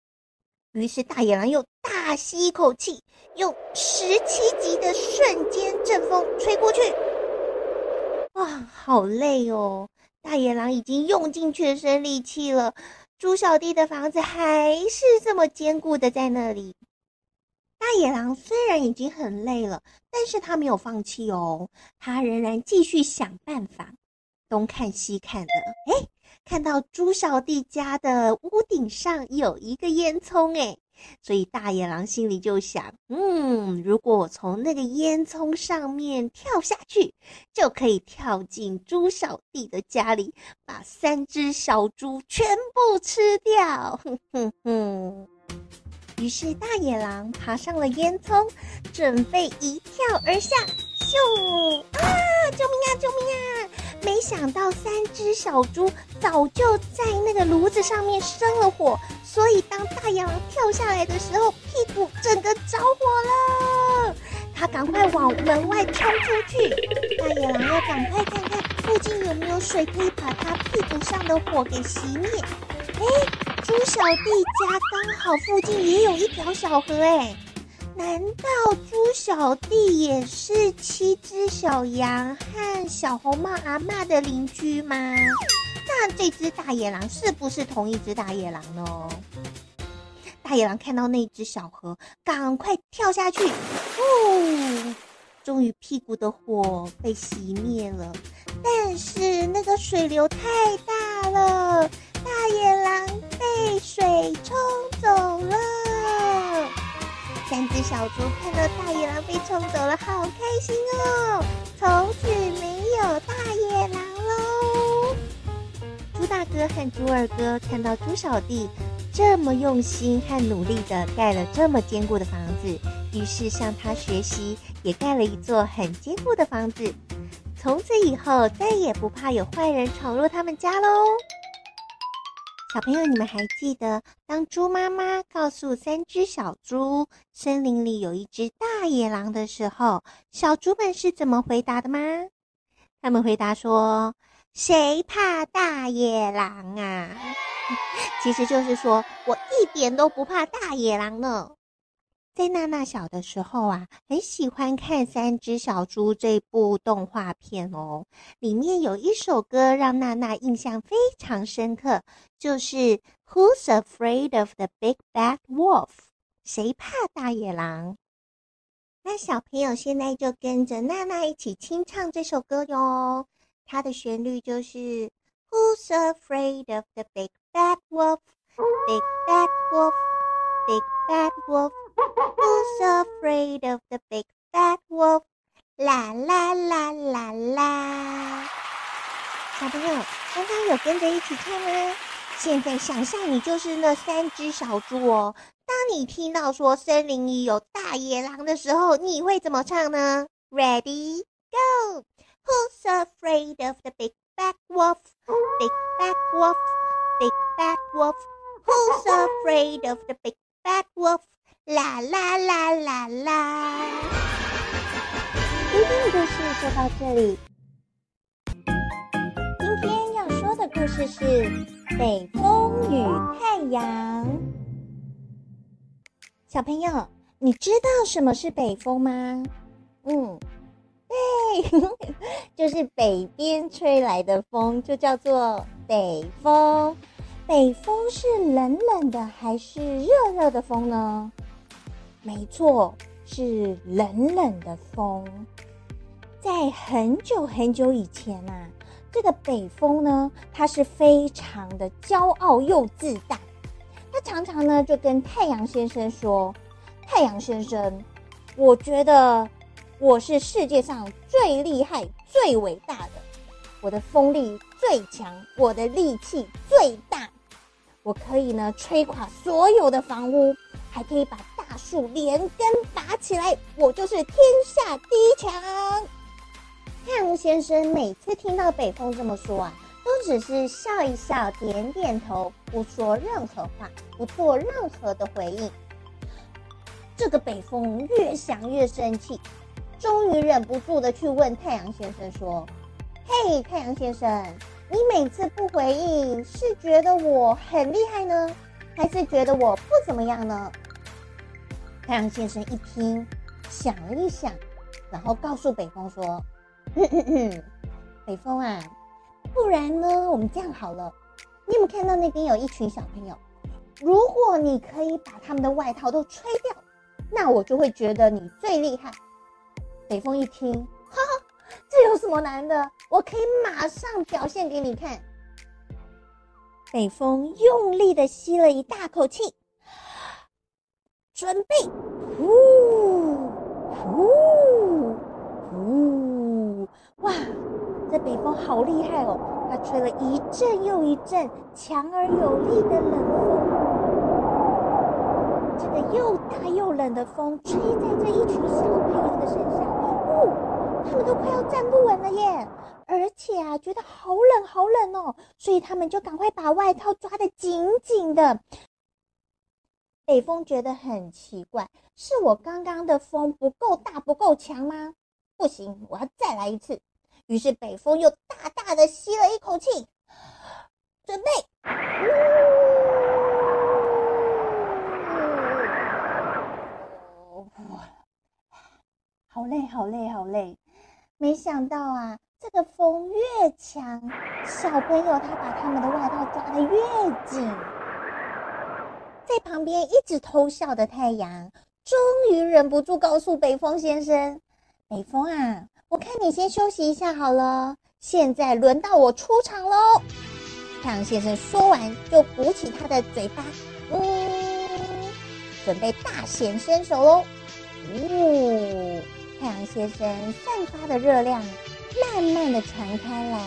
于是大野狼又大吸一口气，用十七级的瞬间阵风吹过去，哇，好累哦！大野狼已经用尽全身力气了，猪小弟的房子还是这么坚固的在那里。大野狼虽然已经很累了，但是他没有放弃哦，他仍然继续想办法，东看西看的，诶，看到猪小弟家的屋顶上有一个烟囱，诶，所以大野狼心里就想，嗯，如果我从那个烟囱上面跳下去，就可以跳进猪小弟的家里，把三只小猪全部吃掉，哼哼哼。于是大野狼爬上了烟囱，准备一跳而下。救！啊！救命啊！救命啊！没想到三只小猪早就在那个炉子上面生了火，所以当大野狼跳下来的时候，屁股整个着火了。他赶快往门外冲出去。大野狼要赶快看看附近有没有水，可以把他屁股上的火给熄灭。哎！猪小弟家刚好附近也有一条小河，哎，难道猪小弟也是七只小羊和小红帽阿嬷的邻居吗？那这只大野狼是不是同一只大野狼呢？大野狼看到那只小河，赶快跳下去，哦，终于屁股的火被熄灭了，但是那个水流太大了。大野狼被水冲走了，三只小猪看到大野狼被冲走了，好开心哦！从此没有大野狼喽。猪大哥和猪二哥看到猪小弟这么用心和努力的盖了这么坚固的房子，于是向他学习，也盖了一座很坚固的房子。从此以后，再也不怕有坏人闯入他们家喽。小朋友，你们还记得当猪妈妈告诉三只小猪森林里有一只大野狼的时候，小猪们是怎么回答的吗？他们回答说：“谁怕大野狼啊？” 其实就是说我一点都不怕大野狼呢。在娜娜小的时候啊，很喜欢看《三只小猪》这部动画片哦。里面有一首歌让娜娜印象非常深刻，就是《Who's Afraid of the Big Bad Wolf》？谁怕大野狼？那小朋友现在就跟着娜娜一起清唱这首歌哟。它的旋律就是《Who's Afraid of the Big Bad Wolf》？Big Bad Wolf，Big Bad Wolf。Who's afraid of the big bad wolf？啦啦啦啦啦！小小朋友，刚刚有跟着一起唱吗？现在想象你就是那三只小猪哦。当你听到说森林里有大野狼的时候，你会怎么唱呢？Ready, go! Who's afraid of the big bad wolf? Big bad wolf, big bad wolf. Who's afraid of the big bad wolf? 啦啦啦啦啦！今天的故事就到这里。今天要说的故事是《北风与太阳》。小朋友，你知道什么是北风吗？嗯，对，就是北边吹来的风，就叫做北风。北风是冷冷的还是热热的风呢？没错，是冷冷的风。在很久很久以前啊，这个北风呢，它是非常的骄傲又自大。他常常呢就跟太阳先生说：“太阳先生，我觉得我是世界上最厉害、最伟大的。我的风力最强，我的力气最大。我可以呢吹垮所有的房屋，还可以把。”树连根拔起来，我就是天下第一强。太阳先生每次听到北风这么说啊，都只是笑一笑，点点头，不说任何话，不做任何的回应。这个北风越想越生气，终于忍不住的去问太阳先生说：“嘿，太阳先生，你每次不回应，是觉得我很厉害呢，还是觉得我不怎么样呢？”太阳先生一听，想了一想，然后告诉北风说：“哼哼哼，北风啊，不然呢，我们这样好了，你有没有看到那边有一群小朋友？如果你可以把他们的外套都吹掉，那我就会觉得你最厉害。”北风一听，哈哈，这有什么难的？我可以马上表现给你看。北风用力的吸了一大口气。准备，呼呼呼！哇，这北风好厉害哦！它吹了一阵又一阵强而有力的冷风。这个又大又冷的风吹在这一群小朋友的身上，哦，他们都快要站不稳了耶！而且啊，觉得好冷好冷哦，所以他们就赶快把外套抓得紧紧的。北风觉得很奇怪，是我刚刚的风不够大、不够强吗？不行，我要再来一次。于是北风又大大的吸了一口气，准备，哇，好累，好累，好累！没想到啊，这个风越强，小朋友他把他们的外套抓得越紧。在旁边一直偷笑的太阳，终于忍不住告诉北风先生：“北风啊，我看你先休息一下好了，现在轮到我出场喽。”太阳先生说完，就鼓起他的嘴巴，嗯，准备大显身手喽。呜、太阳先生散发的热量慢慢的传开来，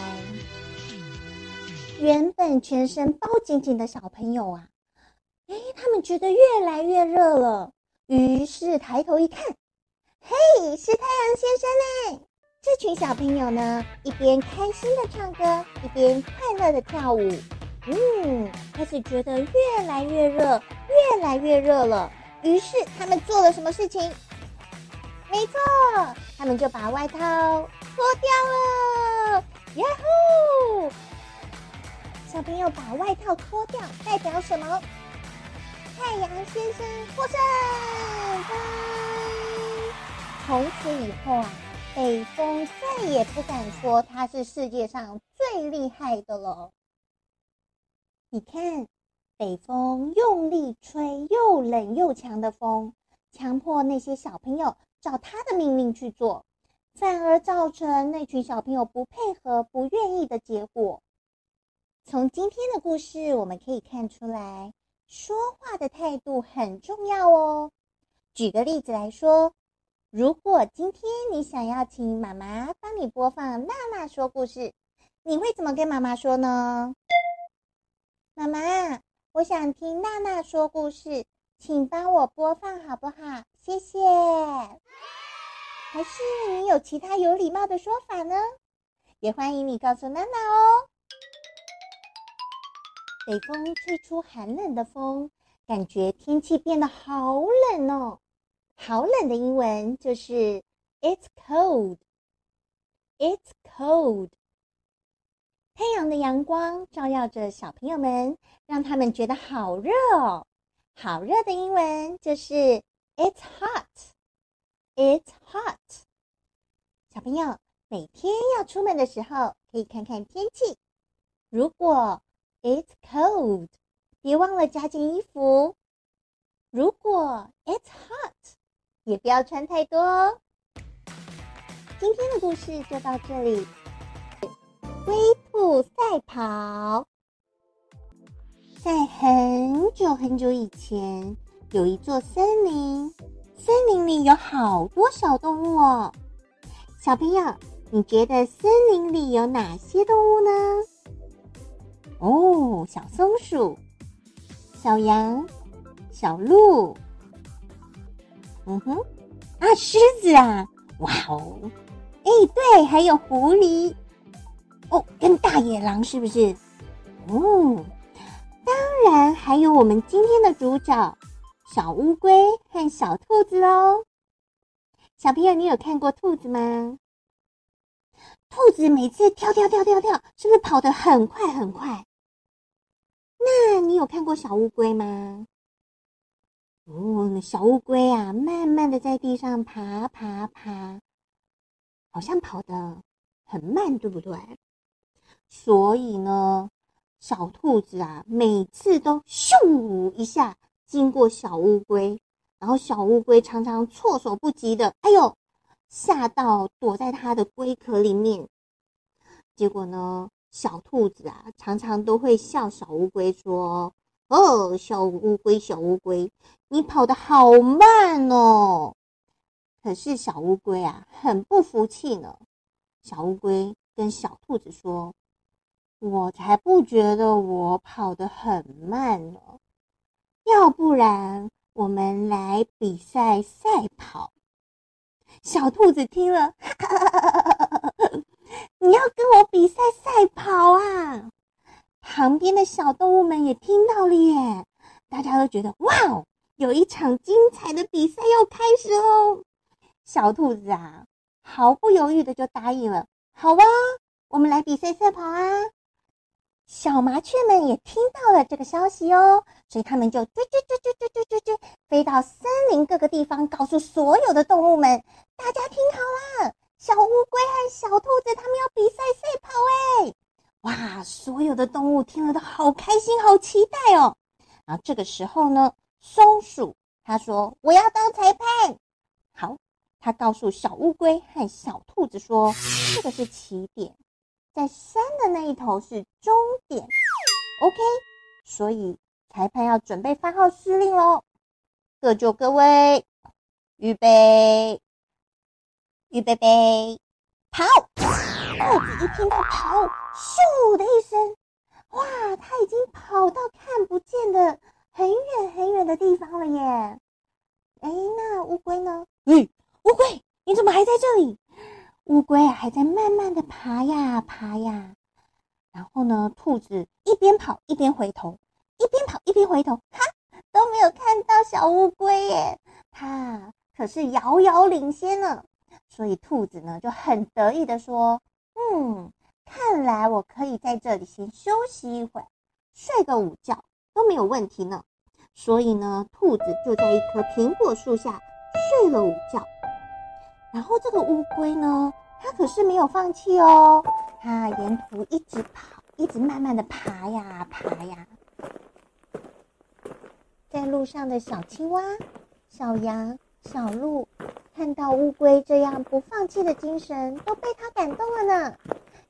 原本全身包紧紧的小朋友啊。哎，他们觉得越来越热了，于是抬头一看，嘿，是太阳先生嘞！这群小朋友呢，一边开心的唱歌，一边快乐的跳舞。嗯，开始觉得越来越热，越来越热了。于是他们做了什么事情？没错，他们就把外套脱掉了。呀呼！小朋友把外套脱掉，代表什么？太阳先生获胜！从此以后啊，北风再也不敢说他是世界上最厉害的了。你看，北风用力吹又冷又强的风，强迫那些小朋友照他的命令去做，反而造成那群小朋友不配合、不愿意的结果。从今天的故事，我们可以看出来。说话的态度很重要哦。举个例子来说，如果今天你想要请妈妈帮你播放娜娜说故事，你会怎么跟妈妈说呢？妈妈，我想听娜娜说故事，请帮我播放好不好？谢谢。还是你有其他有礼貌的说法呢？也欢迎你告诉娜娜哦。北风吹出寒冷的风，感觉天气变得好冷哦。好冷的英文就是 "It's cold." It's cold. 太阳的阳光照耀着小朋友们，让他们觉得好热哦。好热的英文就是 "It's hot." It's hot. 小朋友每天要出门的时候，可以看看天气。如果 It's cold，别忘了加件衣服。如果 It's hot，也不要穿太多哦。今天的故事就到这里。龟兔赛跑。在很久很久以前，有一座森林。森林里有好多小动物哦，小朋友，你觉得森林里有哪些动物呢？哦，小松鼠、小羊、小鹿，嗯哼，啊，狮子啊，哇哦，哎，对，还有狐狸，哦，跟大野狼是不是？哦，当然还有我们今天的主角。小乌龟和小兔子哦，小朋友，你有看过兔子吗？兔子每次跳跳跳跳跳，是不是跑得很快很快？那你有看过小乌龟吗？哦，小乌龟啊，慢慢的在地上爬爬爬，好像跑得很慢，对不对？所以呢，小兔子啊，每次都咻一下。经过小乌龟，然后小乌龟常常措手不及的，哎呦，吓到躲在它的龟壳里面。结果呢，小兔子啊，常常都会笑小乌龟说：“哦，小乌龟，小乌龟，你跑得好慢哦。”可是小乌龟啊，很不服气呢。小乌龟跟小兔子说：“我才不觉得我跑得很慢呢。”要不然，我们来比赛赛跑。小兔子听了，你要跟我比赛赛跑啊？旁边的小动物们也听到了耶，大家都觉得哇哦，有一场精彩的比赛要开始喽！小兔子啊，毫不犹豫的就答应了。好啊，我们来比赛赛跑啊！小麻雀们也听到了这个消息哦，所以他们就追追追追追追追，飞到森林各个地方，告诉所有的动物们：大家听好啦，小乌龟和小兔子他们要比赛赛跑哎！哇，所有的动物听了都好开心，好期待哦。然后这个时候呢，松鼠他说：“我要当裁判。”好，他告诉小乌龟和小兔子说：“这个是起点。”在山的那一头是终点，OK，所以裁判要准备发号施令喽，各就各位，预备，预备备，跑！兔子一听到跑，咻的一声，哇，他已经跑到看不见的很远很远的地方了耶！哎，那乌龟呢？嗯，乌龟，你怎么还在这里？乌龟还在慢慢的爬呀爬呀，然后呢，兔子一边跑一边回头，一边跑一边回头，哈，都没有看到小乌龟耶，它可是遥遥领先呢。所以兔子呢就很得意的说：“嗯，看来我可以在这里先休息一会，睡个午觉都没有问题呢。”所以呢，兔子就在一棵苹果树下睡了午觉。然后这个乌龟呢，它可是没有放弃哦，它沿途一直跑，一直慢慢的爬呀爬呀。在路上的小青蛙、小羊、小鹿看到乌龟这样不放弃的精神，都被它感动了呢。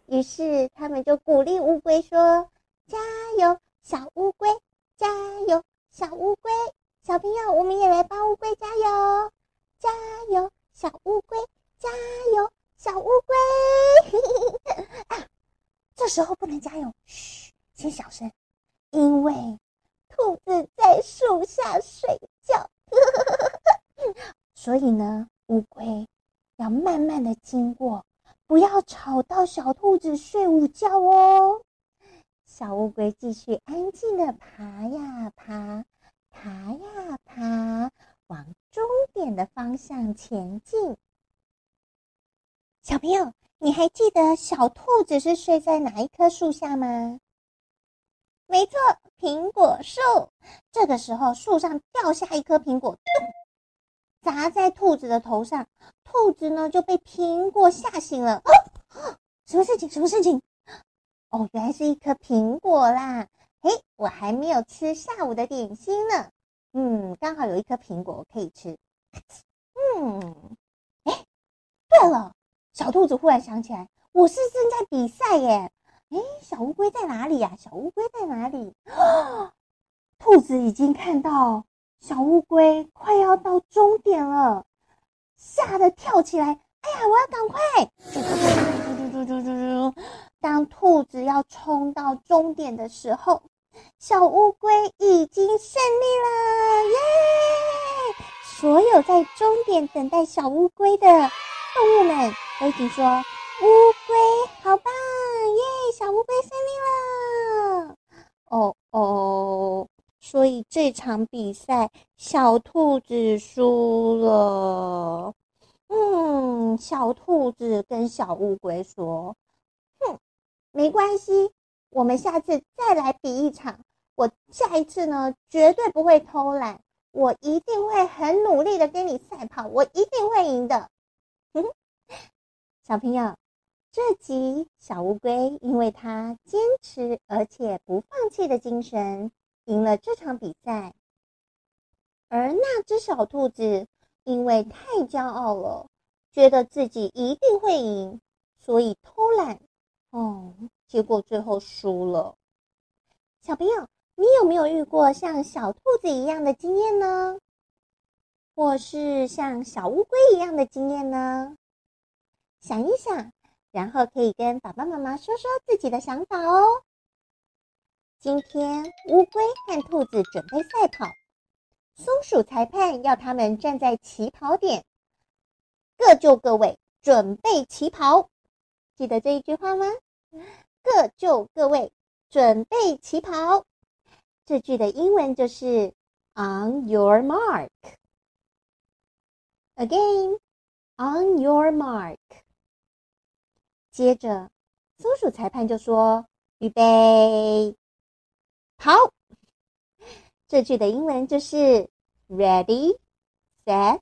于是他们就鼓励乌龟说：“加油，小乌龟！加油，小乌龟！小朋友，我们也来帮乌龟加油！加油！”小乌龟，加油！小乌龟，啊，这时候不能加油，嘘，先小声，因为兔子在树下睡觉，所以呢，乌龟要慢慢的经过，不要吵到小兔子睡午觉哦。小乌龟继续安静的爬呀爬，爬呀爬，往终点的方向前进。小朋友，你还记得小兔子是睡在哪一棵树下吗？没错，苹果树。这个时候，树上掉下一颗苹果，咚，砸在兔子的头上。兔子呢就被苹果吓醒了。啊，什么事情？什么事情？哦，原来是一颗苹果啦！嘿，我还没有吃下午的点心呢。嗯，刚好有一颗苹果我可以吃。嗯，哎，对了，小兔子忽然想起来，我是正在比赛耶。哎，小乌龟在哪里呀？小乌龟在哪里？啊，兔子已经看到小乌龟快要到终点了，吓得跳起来。哎呀，我要赶快！嘟嘟嘟嘟嘟嘟嘟嘟嘟。当兔子要冲到终点的时候，小乌龟已经胜利了，耶！所有在终点等待小乌龟的动物们都已经说：“乌龟好棒，耶！小乌龟胜利了。”哦哦。所以这场比赛小兔子输了。嗯，小兔子跟小乌龟说。哼没关系，我们下次再来比一场。我下一次呢，绝对不会偷懒，我一定会很努力的跟你赛跑，我一定会赢的。哼哼，小朋友，这集小乌龟因为它坚持而且不放弃的精神，赢了这场比赛。而那只小兔子因为太骄傲了，觉得自己一定会赢，所以偷懒。哦，结果最后输了。小朋友，你有没有遇过像小兔子一样的经验呢？或是像小乌龟一样的经验呢？想一想，然后可以跟爸爸妈妈说说自己的想法哦。今天乌龟和兔子准备赛跑，松鼠裁判要他们站在起跑点，各就各位，准备起跑。记得这一句话吗？各就各位，准备起跑。这句的英文就是 “On your mark”。Again, on your mark。接着，松鼠裁判就说：“预备，好。”这句的英文就是 “Ready, set,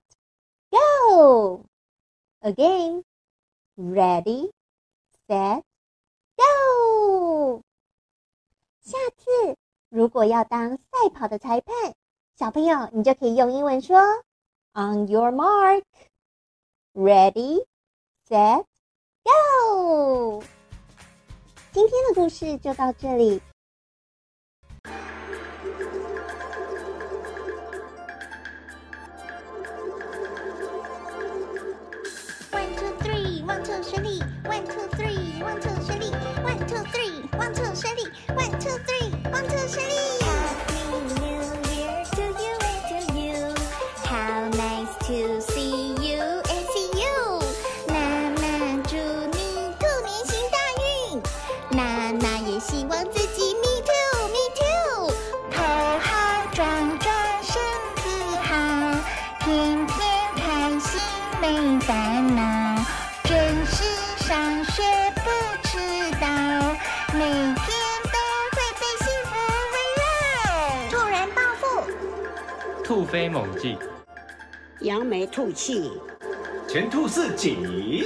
go”。Again, ready, set。Go！下次如果要当赛跑的裁判，小朋友，你就可以用英文说：“On your mark, ready, set, go！” 今天的故事就到这里。you 扬眉吐气，前兔似锦。